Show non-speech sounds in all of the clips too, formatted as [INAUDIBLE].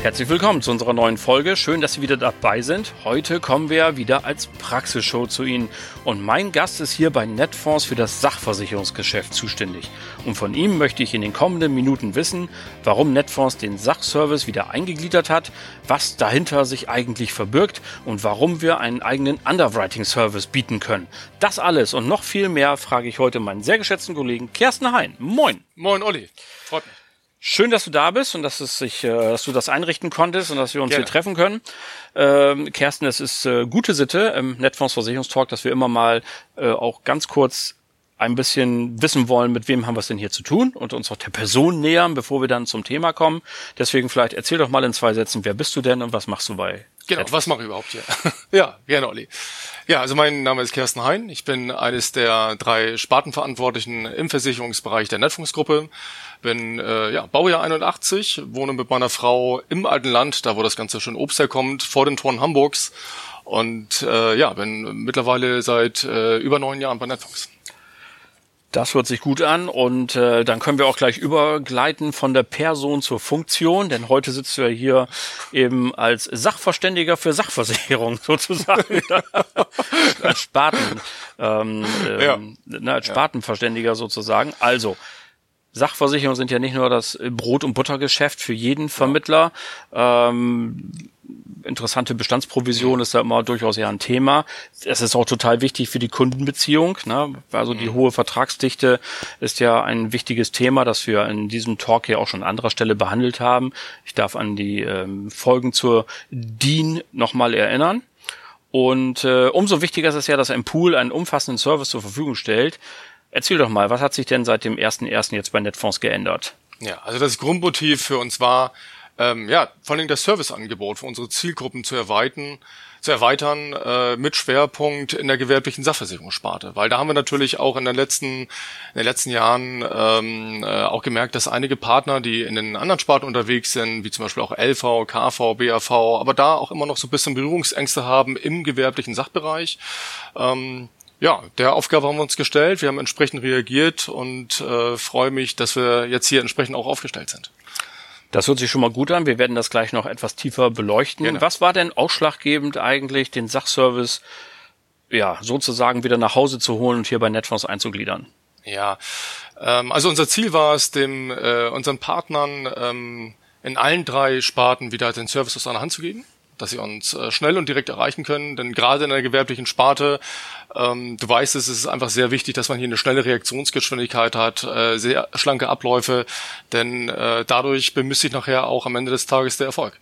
Herzlich willkommen zu unserer neuen Folge. Schön, dass Sie wieder dabei sind. Heute kommen wir wieder als Praxisshow zu Ihnen. Und mein Gast ist hier bei Netfonds für das Sachversicherungsgeschäft zuständig. Und von ihm möchte ich in den kommenden Minuten wissen, warum Netfonds den Sachservice wieder eingegliedert hat, was dahinter sich eigentlich verbirgt und warum wir einen eigenen Underwriting-Service bieten können. Das alles und noch viel mehr frage ich heute meinen sehr geschätzten Kollegen Kersten Hein. Moin. Moin, Olli. Freut mich. Schön, dass du da bist und dass, es sich, äh, dass du das einrichten konntest und dass wir uns Gerne. hier treffen können. Ähm, Kersten, es ist äh, gute Sitte im Netfonds Versicherungstalk, dass wir immer mal äh, auch ganz kurz ein bisschen wissen wollen, mit wem haben wir es denn hier zu tun und uns auch der Person nähern, bevor wir dann zum Thema kommen. Deswegen vielleicht erzähl doch mal in zwei Sätzen, wer bist du denn und was machst du bei? Genau, Netfonds? was mache ich überhaupt hier? [LAUGHS] ja, gerne, Olli. Ja, also mein Name ist Kersten Hein. Ich bin eines der drei Spartenverantwortlichen im Versicherungsbereich der Netfondsgruppe. Bin äh, ja, Baujahr 81, wohne mit meiner Frau im alten Land, da wo das ganze schön Obst herkommt, vor den Toren Hamburgs. Und äh, ja, bin mittlerweile seit äh, über neun Jahren bei Netflix. Das hört sich gut an und äh, dann können wir auch gleich übergleiten von der Person zur Funktion, denn heute sitzt du ja hier eben als Sachverständiger für Sachversicherung [LAUGHS] sozusagen, [LAUGHS] als Spaten, ähm, ja. ähm, ne, als Spartenverständiger sozusagen. Also Sachversicherungen sind ja nicht nur das Brot- und Buttergeschäft für jeden Vermittler. Ähm, interessante Bestandsprovision ist da immer durchaus ja ein Thema. Es ist auch total wichtig für die Kundenbeziehung. Ne? Also die mhm. hohe Vertragsdichte ist ja ein wichtiges Thema, das wir in diesem Talk hier auch schon an anderer Stelle behandelt haben. Ich darf an die ähm, Folgen zur DIN nochmal erinnern. Und äh, umso wichtiger ist es ja, dass ein Pool einen umfassenden Service zur Verfügung stellt, Erzähl doch mal, was hat sich denn seit dem 1.1. jetzt bei Netfonds geändert? Ja, also das Grundmotiv für uns war, ähm, ja, vor allem das Serviceangebot für unsere Zielgruppen zu erweitern, zu erweitern äh, mit Schwerpunkt in der gewerblichen Sachversicherungssparte, weil da haben wir natürlich auch in den letzten in den letzten Jahren ähm, äh, auch gemerkt, dass einige Partner, die in den anderen Sparten unterwegs sind, wie zum Beispiel auch LV, KV, BAV, aber da auch immer noch so ein bisschen Berührungsängste haben im gewerblichen Sachbereich. Ähm, ja, der Aufgabe haben wir uns gestellt, wir haben entsprechend reagiert und äh, freue mich, dass wir jetzt hier entsprechend auch aufgestellt sind. Das hört sich schon mal gut an. Wir werden das gleich noch etwas tiefer beleuchten. Genau. Was war denn ausschlaggebend eigentlich, den Sachservice ja sozusagen wieder nach Hause zu holen und hier bei Netfonds einzugliedern? Ja, ähm, also unser Ziel war es, dem äh, unseren Partnern ähm, in allen drei Sparten wieder den Service aus einer Hand zu geben dass sie uns äh, schnell und direkt erreichen können. Denn gerade in der gewerblichen Sparte, ähm, du weißt es, es ist einfach sehr wichtig, dass man hier eine schnelle Reaktionsgeschwindigkeit hat, äh, sehr schlanke Abläufe, denn äh, dadurch bemisst sich nachher auch am Ende des Tages der Erfolg.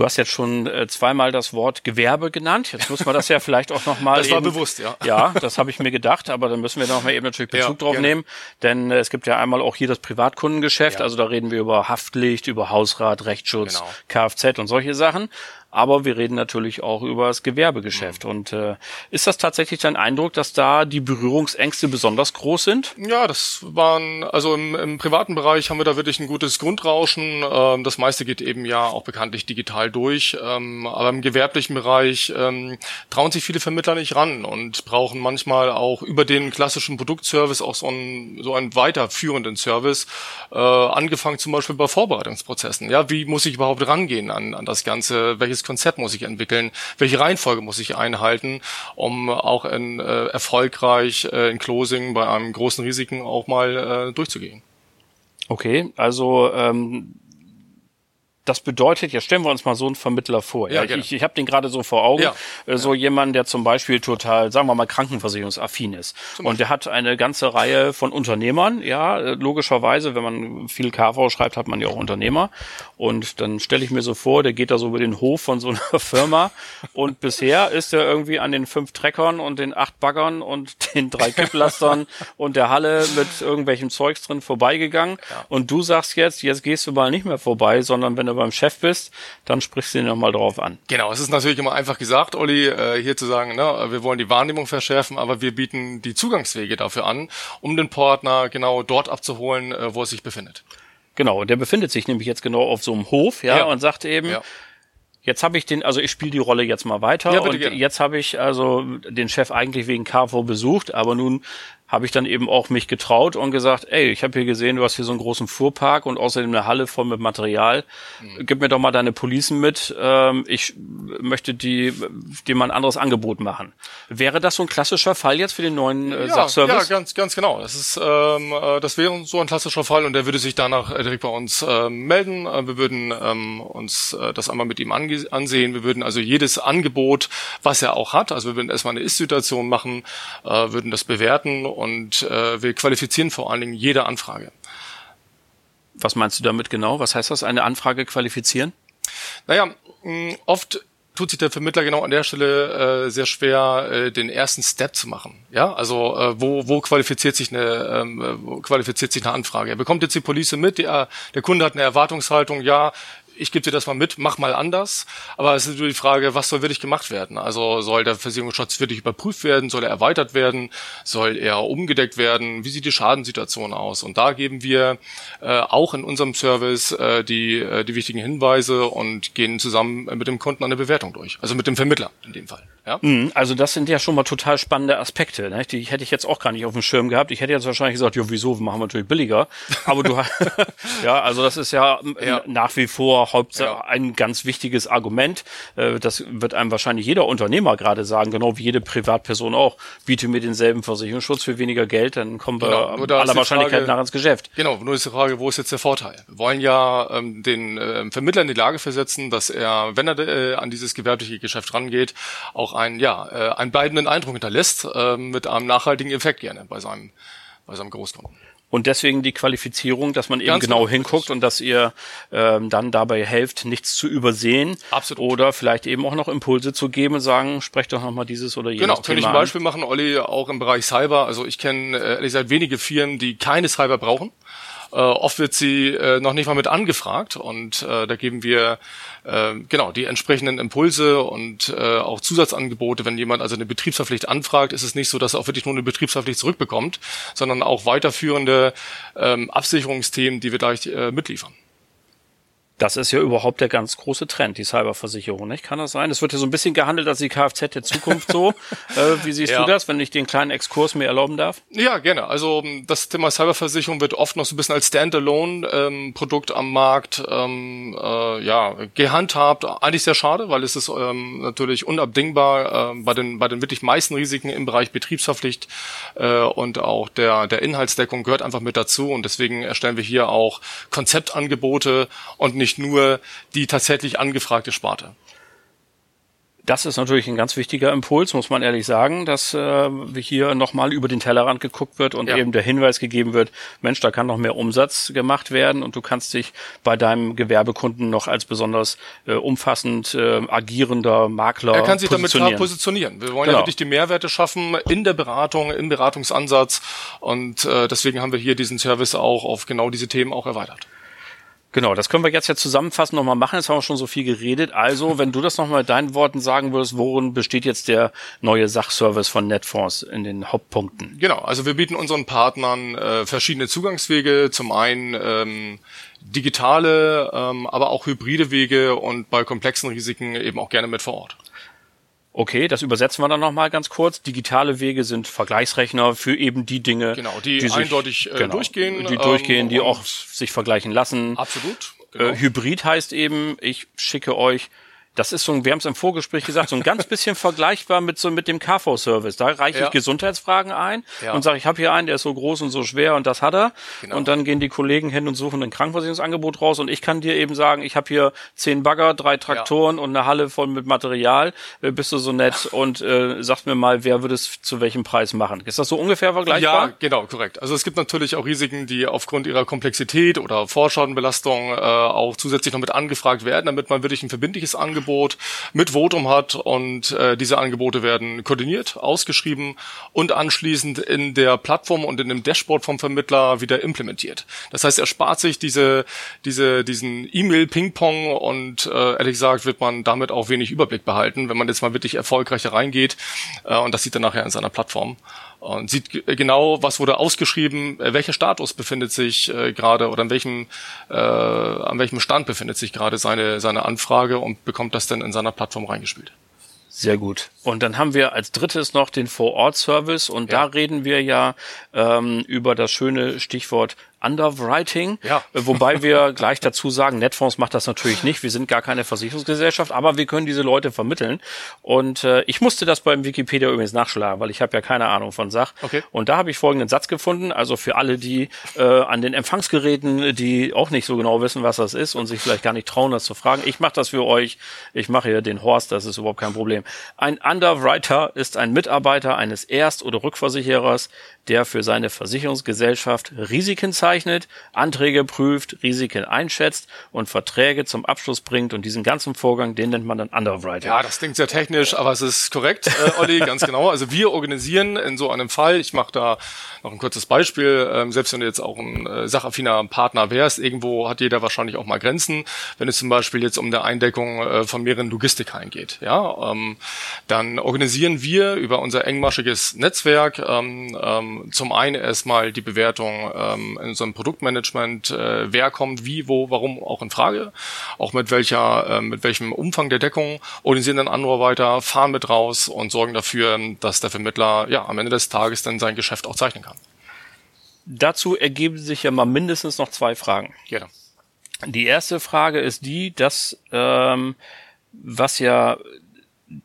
Du hast jetzt schon äh, zweimal das Wort Gewerbe genannt. Jetzt muss man das ja vielleicht auch nochmal. [LAUGHS] Das war bewusst, ja. Ja, das habe ich mir gedacht, aber dann müssen wir noch mal eben natürlich Bezug ja, drauf gerne. nehmen. Denn äh, es gibt ja einmal auch hier das Privatkundengeschäft, ja. also da reden wir über Haftlicht, über Hausrat, Rechtsschutz, genau. Kfz und solche Sachen aber wir reden natürlich auch über das Gewerbegeschäft. Mhm. Und äh, ist das tatsächlich dein Eindruck, dass da die Berührungsängste besonders groß sind? Ja, das waren, also im, im privaten Bereich haben wir da wirklich ein gutes Grundrauschen. Ähm, das meiste geht eben ja auch bekanntlich digital durch. Ähm, aber im gewerblichen Bereich ähm, trauen sich viele Vermittler nicht ran und brauchen manchmal auch über den klassischen Produktservice auch so einen, so einen weiterführenden Service, äh, angefangen zum Beispiel bei Vorbereitungsprozessen. Ja, wie muss ich überhaupt rangehen an, an das Ganze? Welches welches Konzept muss ich entwickeln, welche Reihenfolge muss ich einhalten, um auch in, äh, erfolgreich äh, in Closing bei einem großen Risiken auch mal äh, durchzugehen. Okay, also ähm, das bedeutet, ja stellen wir uns mal so einen Vermittler vor. Ja, ja ich, ich habe den gerade so vor Augen, ja, äh, so ja. jemand, der zum Beispiel total, sagen wir mal, krankenversicherungsaffin ist. Und der hat eine ganze Reihe von Unternehmern. Ja, logischerweise, wenn man viel KV schreibt, hat man ja auch Unternehmer. Und dann stelle ich mir so vor, der geht da so über den Hof von so einer [LAUGHS] Firma. und bisher ist er irgendwie an den fünf Treckern und den acht Baggern und [LAUGHS] den drei Kipplastern und der Halle mit irgendwelchem Zeugs drin vorbeigegangen. Und du sagst jetzt, jetzt gehst du mal nicht mehr vorbei, sondern wenn du beim Chef bist, dann sprichst du ihn nochmal drauf an. Genau, es ist natürlich immer einfach gesagt, Olli, äh, hier zu sagen, ne, wir wollen die Wahrnehmung verschärfen, aber wir bieten die Zugangswege dafür an, um den Partner genau dort abzuholen, äh, wo er sich befindet. Genau, der befindet sich nämlich jetzt genau auf so einem Hof, ja, Ja. und sagt eben, Ja. jetzt habe ich den, also ich spiele die Rolle jetzt mal weiter Ja, und gerne. jetzt habe ich also den Chef eigentlich wegen KV besucht, aber nun habe ich dann eben auch mich getraut und gesagt, ey, ich habe hier gesehen, du hast hier so einen großen Fuhrpark und außerdem eine Halle voll mit Material. Mhm. Gib mir doch mal deine Policen mit. Ähm, ich möchte die, dir mal ein anderes Angebot machen. Wäre das so ein klassischer Fall jetzt für den neuen äh, Ja, Sachservice? ja, ganz, ganz genau. Das ist, ähm, äh, das wäre so ein klassischer Fall und der würde sich danach äh, direkt bei uns ähm, melden. Äh, wir würden ähm, uns äh, das einmal mit ihm ansehen. Wir würden also jedes Angebot, was er auch hat, also wir würden erstmal eine Ist-Situation machen, äh, würden das bewerten und äh, wir qualifizieren vor allen Dingen jede Anfrage. Was meinst du damit genau? Was heißt das? Eine Anfrage qualifizieren? Naja, mh, oft tut sich der Vermittler genau an der Stelle äh, sehr schwer, äh, den ersten Step zu machen. Ja, also äh, wo, wo qualifiziert sich eine ähm, äh, qualifiziert sich eine Anfrage? Er bekommt jetzt die Police mit, der, der Kunde hat eine Erwartungshaltung, ja, ich gebe dir das mal mit, mach mal anders. Aber es ist natürlich die Frage, was soll wirklich gemacht werden? Also soll der Versicherungsschutz wirklich überprüft werden? Soll er erweitert werden? Soll er umgedeckt werden? Wie sieht die Schadenssituation aus? Und da geben wir äh, auch in unserem Service äh, die, äh, die wichtigen Hinweise und gehen zusammen mit dem Kunden eine Bewertung durch. Also mit dem Vermittler in dem Fall. Ja? Mhm, Also das sind ja schon mal total spannende Aspekte. Ne? Die hätte ich jetzt auch gar nicht auf dem Schirm gehabt. Ich hätte jetzt wahrscheinlich gesagt, ja wieso, machen wir natürlich billiger. Aber du hast, [LAUGHS] [LAUGHS] ja, also das ist ja, Ja. nach wie vor Hauptsache Ja. ein ganz wichtiges Argument. Äh, Das wird einem wahrscheinlich jeder Unternehmer gerade sagen, genau wie jede Privatperson auch. Biete mir denselben Versicherungsschutz für weniger Geld, dann kommen wir Genau, ist aller Wahrscheinlichkeit Frage- nach ins Geschäft. Genau, nur ist die Frage, wo ist jetzt der Vorteil? Wir wollen ja ähm, den ähm, Vermittler in die Lage versetzen, dass er, wenn er äh, an dieses gewerbliche Geschäft rangeht, auch einen, ja, äh, einen bleibenden Eindruck hinterlässt, äh, mit einem nachhaltigen Effekt gerne bei seinem, bei seinem Großkunden. Und deswegen die Qualifizierung, dass man eben Ganz genau genau, hinguckt und dass ihr ähm, dann dabei helft, nichts zu übersehen. Absolut. Oder vielleicht eben auch noch Impulse zu geben und sagen, sprecht doch nochmal dieses oder jenes Genau, Thema kann ich ein an. Beispiel machen, Olli, auch im Bereich Cyber. Also ich kenne äh, ehrlich gesagt wenige Firmen, die keine Cyber brauchen. Äh, oft wird sie äh, noch nicht mal mit angefragt und äh, da geben wir äh, genau die entsprechenden Impulse und äh, auch Zusatzangebote. Wenn jemand also eine Betriebsverpflicht anfragt, ist es nicht so, dass er auch wirklich nur eine Betriebsverpflicht zurückbekommt, sondern auch weiterführende ähm, Absicherungsthemen, die wir gleich äh, mitliefern. Das ist ja überhaupt der ganz große Trend, die Cyberversicherung, nicht? Kann das sein? Es wird ja so ein bisschen gehandelt als die Kfz der Zukunft so. [LAUGHS] äh, wie siehst Ja. du das, wenn ich den kleinen Exkurs mir erlauben darf? Ja, gerne. Also ähm, das Thema Cyberversicherung wird oft noch so ein bisschen als Standalone-Produkt am Markt ähm, äh, ja, gehandhabt. Eigentlich sehr schade, weil es ist ähm, natürlich unabdingbar äh, bei den bei den wirklich meisten Risiken im Bereich Betriebsverpflicht äh, und auch der der Inhaltsdeckung gehört einfach mit dazu und deswegen erstellen wir hier auch Konzeptangebote und nicht nur die tatsächlich angefragte Sparte. Das ist natürlich ein ganz wichtiger Impuls, muss man ehrlich sagen, dass äh, hier nochmal über den Tellerrand geguckt wird und Ja. eben der Hinweis gegeben wird, Mensch, da kann noch mehr Umsatz gemacht werden und du kannst dich bei deinem Gewerbekunden noch als besonders äh, umfassend äh, agierender Makler Er kann sich damit klar positionieren. positionieren. Wir wollen Genau. ja wirklich die Mehrwerte schaffen in der Beratung, im Beratungsansatz und äh, deswegen haben wir hier diesen Service auch auf genau diese Themen auch erweitert. Genau, das können wir jetzt ja zusammenfassend nochmal machen. Jetzt haben wir schon so viel geredet. Also, [LAUGHS] wenn du das nochmal in deinen Worten sagen würdest, worin besteht jetzt der neue Sachservice von Netfonds in den Hauptpunkten? Genau, also wir bieten unseren Partnern äh, verschiedene Zugangswege. Zum einen ähm, digitale, ähm, aber auch hybride Wege und bei komplexen Risiken eben auch gerne mit vor Ort. Okay, das übersetzen wir dann nochmal ganz kurz. Digitale Wege sind Vergleichsrechner für eben die Dinge, Genau, die eindeutig, äh, durchgehen, Die durchgehen, ähm, die auch sich vergleichen lassen. Absolut. Genau. Äh, Hybrid heißt eben, ich schicke euch, das ist so, ein- wir haben es im Vorgespräch gesagt, so ein ganz bisschen vergleichbar mit so mit dem KV-Service. Da reiche Ja. ich Gesundheitsfragen ein Ja. und sage, ich habe hier einen, der ist so groß und so schwer und das hat er. Genau. Und dann gehen die Kollegen hin und suchen ein Krankenversicherungsangebot raus und ich kann dir eben sagen, ich habe hier zehn Bagger, drei Traktoren und eine Halle voll mit Material. Äh, bist du so nett [LAUGHS] und äh, sag mir mal, wer würde es zu welchem Preis machen? Ist das so ungefähr vergleichbar? Ja, genau, korrekt. Also es gibt natürlich auch Risiken, die aufgrund ihrer Komplexität oder Vorschadenbelastung äh, auch zusätzlich noch mit angefragt werden, damit man wirklich ein verbindliches Angebot Angebot mit Votum hat und äh, diese Angebote werden koordiniert, ausgeschrieben und anschließend in der Plattform und in dem Dashboard vom Vermittler wieder implementiert. Das heißt, er spart sich diese, diese, diesen E-Mail-Ping-Pong und äh, ehrlich gesagt wird man damit auch wenig Überblick behalten, wenn man jetzt mal wirklich erfolgreich reingeht äh, und das sieht er nachher in seiner Plattform und sieht genau, was wurde ausgeschrieben, äh, welcher Status befindet sich äh, gerade oder an welchem, äh, an welchem Stand befindet sich gerade seine, seine Anfrage und bekommt das dann in seiner Plattform reingespielt. Sehr gut. Und dann haben wir als drittes noch den Vor-Ort-Service und ja. da reden wir ja ähm, über das schöne Stichwort Underwriting. Ja. Äh, wobei wir [LAUGHS] gleich dazu sagen, Netfonds macht das natürlich nicht. Wir sind gar keine Versicherungsgesellschaft, aber wir können diese Leute vermitteln. Und äh, ich musste das beim Wikipedia übrigens nachschlagen, weil ich habe ja keine Ahnung von Sach. Okay. Und da habe ich folgenden Satz gefunden. Also für alle, die äh, an den Empfangsgeräten, die auch nicht so genau wissen, was das ist und sich vielleicht gar nicht trauen, das zu fragen. Ich mache das für euch. Ich mache hier den Horst, das ist überhaupt kein Problem. Ein Underwriter ist ein Mitarbeiter eines Erst- oder Rückversicherers, der für seine Versicherungsgesellschaft Risiken zeichnet, Anträge prüft, Risiken einschätzt und Verträge zum Abschluss bringt. Und diesen ganzen Vorgang, den nennt man dann Underwriting. Ja, das klingt sehr technisch, aber es ist korrekt, äh, Olli, [LAUGHS] ganz genau. Also wir organisieren in so einem Fall, ich mache da noch ein kurzes Beispiel, ähm, selbst wenn du jetzt auch ein äh, sachaffiner Partner wärst, irgendwo hat jeder wahrscheinlich auch mal Grenzen. Wenn es zum Beispiel jetzt um eine Eindeckung äh, von mehreren Logistikhallen geht, ja, ähm, dann organisieren wir über unser engmaschiges Netzwerk ähm, ähm, zum einen erstmal die Bewertung ähm, in unserem Produktmanagement, äh, wer kommt wie, wo, warum auch in Frage, auch mit welcher, äh, mit welchem Umfang der Deckung, organisieren dann andere weiter, fahren mit raus und sorgen dafür, dass der Vermittler ja am Ende des Tages dann sein Geschäft auch zeichnen kann. Dazu ergeben sich ja mal mindestens noch zwei Fragen. Gerne. Die erste Frage ist die, dass ähm, was ja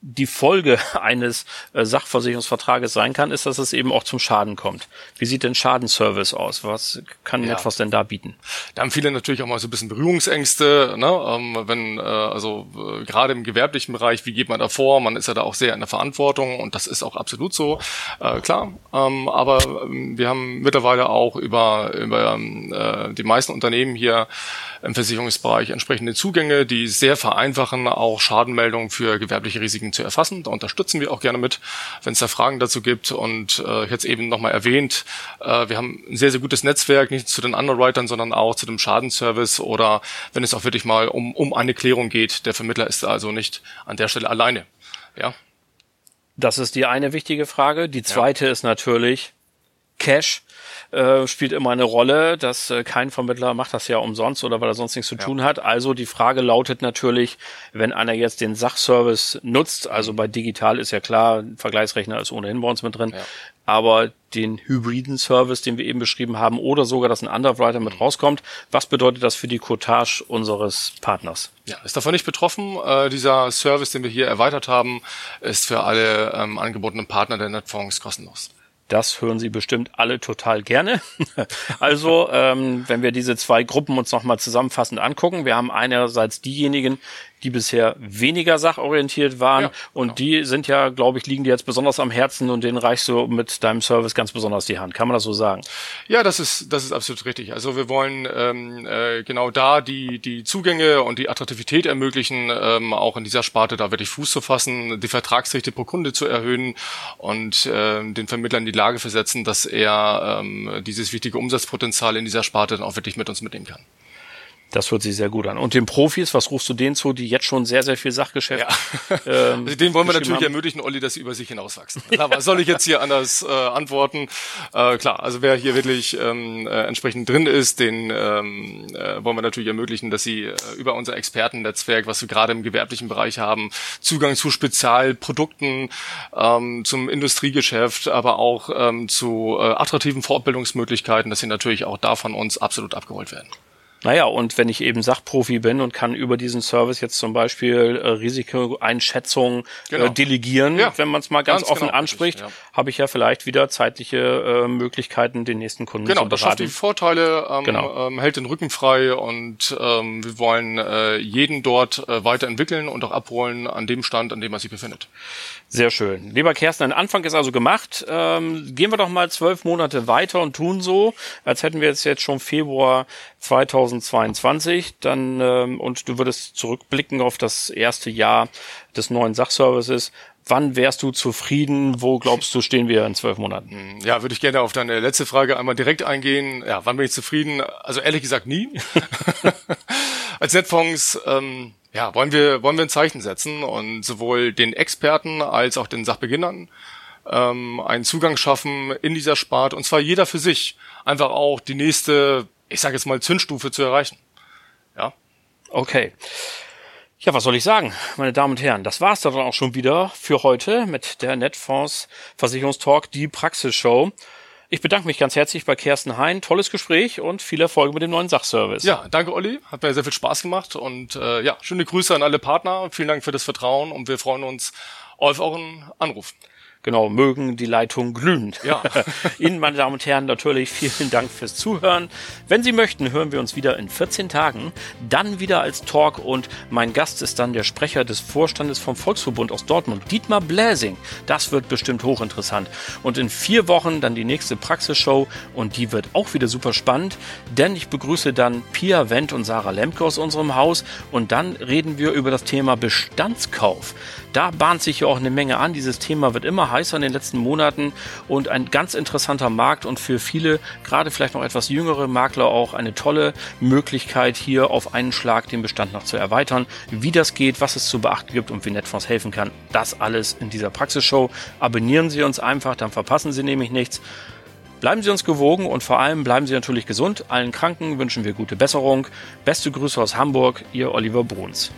die Folge [LAUGHS] eines äh, Sachversicherungsvertrages sein kann, ist, dass es eben auch zum Schaden kommt. Wie sieht denn Schadenservice aus? Was kann ja. etwas denn da bieten? Da haben viele natürlich auch mal so ein bisschen Berührungsängste, ne? ähm, wenn äh, also äh, gerade im gewerblichen Bereich, wie geht man da vor? Man ist ja da auch sehr in der Verantwortung und das ist auch absolut so, äh, klar. Ähm, aber ähm, wir haben mittlerweile auch über über ähm, äh, die meisten Unternehmen hier im Versicherungsbereich entsprechende Zugänge, die sehr vereinfachen, auch Schadenmeldungen für gewerbliche Risiken zu erfassen. Da unterstützen wir auch gerne mit, wenn es da Fragen dazu gibt. Und äh, es eben nochmal erwähnt, äh, wir haben ein sehr, sehr gutes Netzwerk, nicht zu den Underwritern, sondern auch zu dem Schadenservice oder wenn es auch wirklich mal um, um eine Klärung geht. Der Vermittler ist also nicht an der Stelle alleine. Ja. Das ist die eine wichtige Frage. Die zweite ja. ist natürlich Cash äh, spielt immer eine Rolle, dass äh, kein Vermittler macht das ja umsonst oder weil er sonst nichts zu tun hat. Also die Frage lautet natürlich, wenn einer jetzt den Sachservice nutzt, also bei digital ist ja klar, Vergleichsrechner ist ohnehin bei uns mit drin, ja. aber den hybriden Service, den wir eben beschrieben haben, oder sogar, dass ein Underwriter mit rauskommt. Was bedeutet das für die Cottage unseres Partners? Ja, ist davon nicht betroffen. Äh, dieser Service, den wir hier erweitert haben, ist für alle ähm, angebotenen Partner der Netfonds kostenlos. Das hören Sie bestimmt alle total gerne. [LAUGHS] also, ähm, wenn wir diese zwei Gruppen uns nochmal zusammenfassend angucken, wir haben einerseits diejenigen, die bisher weniger sachorientiert waren. Ja, und genau. die sind ja, glaube ich, liegen dir jetzt besonders am Herzen und denen reichst du mit deinem Service ganz besonders die Hand. Kann man das so sagen? Ja, das ist, das ist absolut richtig. Also wir wollen ähm, äh, genau da die, die Zugänge und die Attraktivität ermöglichen, ähm, auch in dieser Sparte da wirklich Fuß zu fassen, die Vertragsrechte pro Kunde zu erhöhen und ähm, den Vermittlern die Lage versetzen, dass er ähm, dieses wichtige Umsatzpotenzial in dieser Sparte dann auch wirklich mit uns mitnehmen kann. Das hört sich sehr gut an. Und den Profis, was rufst du denen zu, die jetzt schon sehr, sehr viel Sachgeschäft ja. [LAUGHS] ähm, also denen wollen wir natürlich haben. ermöglichen, Olli, dass sie über sich hinauswachsen. Ja. was soll ich jetzt hier anders äh, antworten? Äh, klar, also wer hier wirklich ähm, äh, entsprechend drin ist, den ähm, äh, wollen wir natürlich ermöglichen, dass sie äh, über unser Expertennetzwerk, was wir gerade im gewerblichen Bereich haben, Zugang zu Spezialprodukten, ähm, zum Industriegeschäft, aber auch ähm, zu äh, attraktiven Fortbildungsmöglichkeiten, dass sie natürlich auch da von uns absolut abgeholt werden. Naja, und wenn ich eben Sachprofi bin und kann über diesen Service jetzt zum Beispiel äh, Risikoeinschätzung äh, genau. äh, delegieren, ja. wenn man es mal ganz, ganz offen genau, anspricht, ja. habe ich ja vielleicht wieder zeitliche äh, Möglichkeiten, den nächsten Kunden genau, zu beraten. Genau, das schafft die Vorteile, ähm, genau. ähm, hält den Rücken frei und ähm, wir wollen äh, jeden dort äh, weiterentwickeln und auch abholen an dem Stand, an dem er sich befindet. Sehr schön. Lieber Kersten, ein Anfang ist also gemacht. Ähm, gehen wir doch mal zwölf Monate weiter und tun so, als hätten wir jetzt, jetzt schon Februar 2000 2022, dann ähm, und du würdest zurückblicken auf das erste Jahr des neuen Sachservices. Wann wärst du zufrieden? Wo glaubst du, stehen wir in zwölf Monaten? Hm, ja, würde ich gerne auf deine letzte Frage einmal direkt eingehen. Ja, wann bin ich zufrieden? Also ehrlich gesagt nie. [LAUGHS] [LAUGHS] Als Netfonds ähm, ja, wollen wir wollen wir ein Zeichen setzen und sowohl den Experten als auch den Sachbeginnern ähm, einen Zugang schaffen in dieser Sparte und zwar jeder für sich, einfach auch die nächste, ich sage jetzt mal Zündstufe zu erreichen. Ja. Okay. Ja, was soll ich sagen, meine Damen und Herren? Das war's dann auch schon wieder für heute mit der Netfonds Versicherungstalk, die Praxisshow. Ich bedanke mich ganz herzlich bei Kersten Hein. Tolles Gespräch und viel Erfolg mit dem neuen Sachservice. Ja, danke Olli. Hat mir sehr viel Spaß gemacht und äh, ja, schöne Grüße an alle Partner. Vielen Dank für das Vertrauen und wir freuen uns auf euren Anruf. Genau, mögen die Leitungen glühen. Ja. [LAUGHS] Ihnen, meine Damen und Herren, natürlich vielen Dank fürs Zuhören. Wenn Sie möchten, hören wir uns wieder in 14 Tagen, dann wieder als Talk und mein Gast ist dann der Sprecher des Vorstandes vom Volksverbund aus Dortmund, Dietmar Bläsing. Das wird bestimmt hochinteressant. Und in vier Wochen dann die nächste Praxisshow und die wird auch wieder super spannend, denn ich begrüße dann Pia Wendt und Sarah Lemke aus unserem Haus und dann reden wir über das Thema Bestandskauf. Da bahnt sich ja auch eine Menge an. Dieses Thema wird immer heißer in den letzten Monaten und ein ganz interessanter Markt und für viele, gerade vielleicht noch etwas jüngere Makler auch eine tolle Möglichkeit, hier auf einen Schlag den Bestand noch zu erweitern. Wie das geht, was es zu beachten gibt und wie Netfonds helfen kann, das alles in dieser Praxisshow. Abonnieren Sie uns einfach, dann verpassen Sie nämlich nichts. Bleiben Sie uns gewogen und vor allem bleiben Sie natürlich gesund. Allen Kranken wünschen wir gute Besserung. Beste Grüße aus Hamburg, Ihr Oliver Bruns.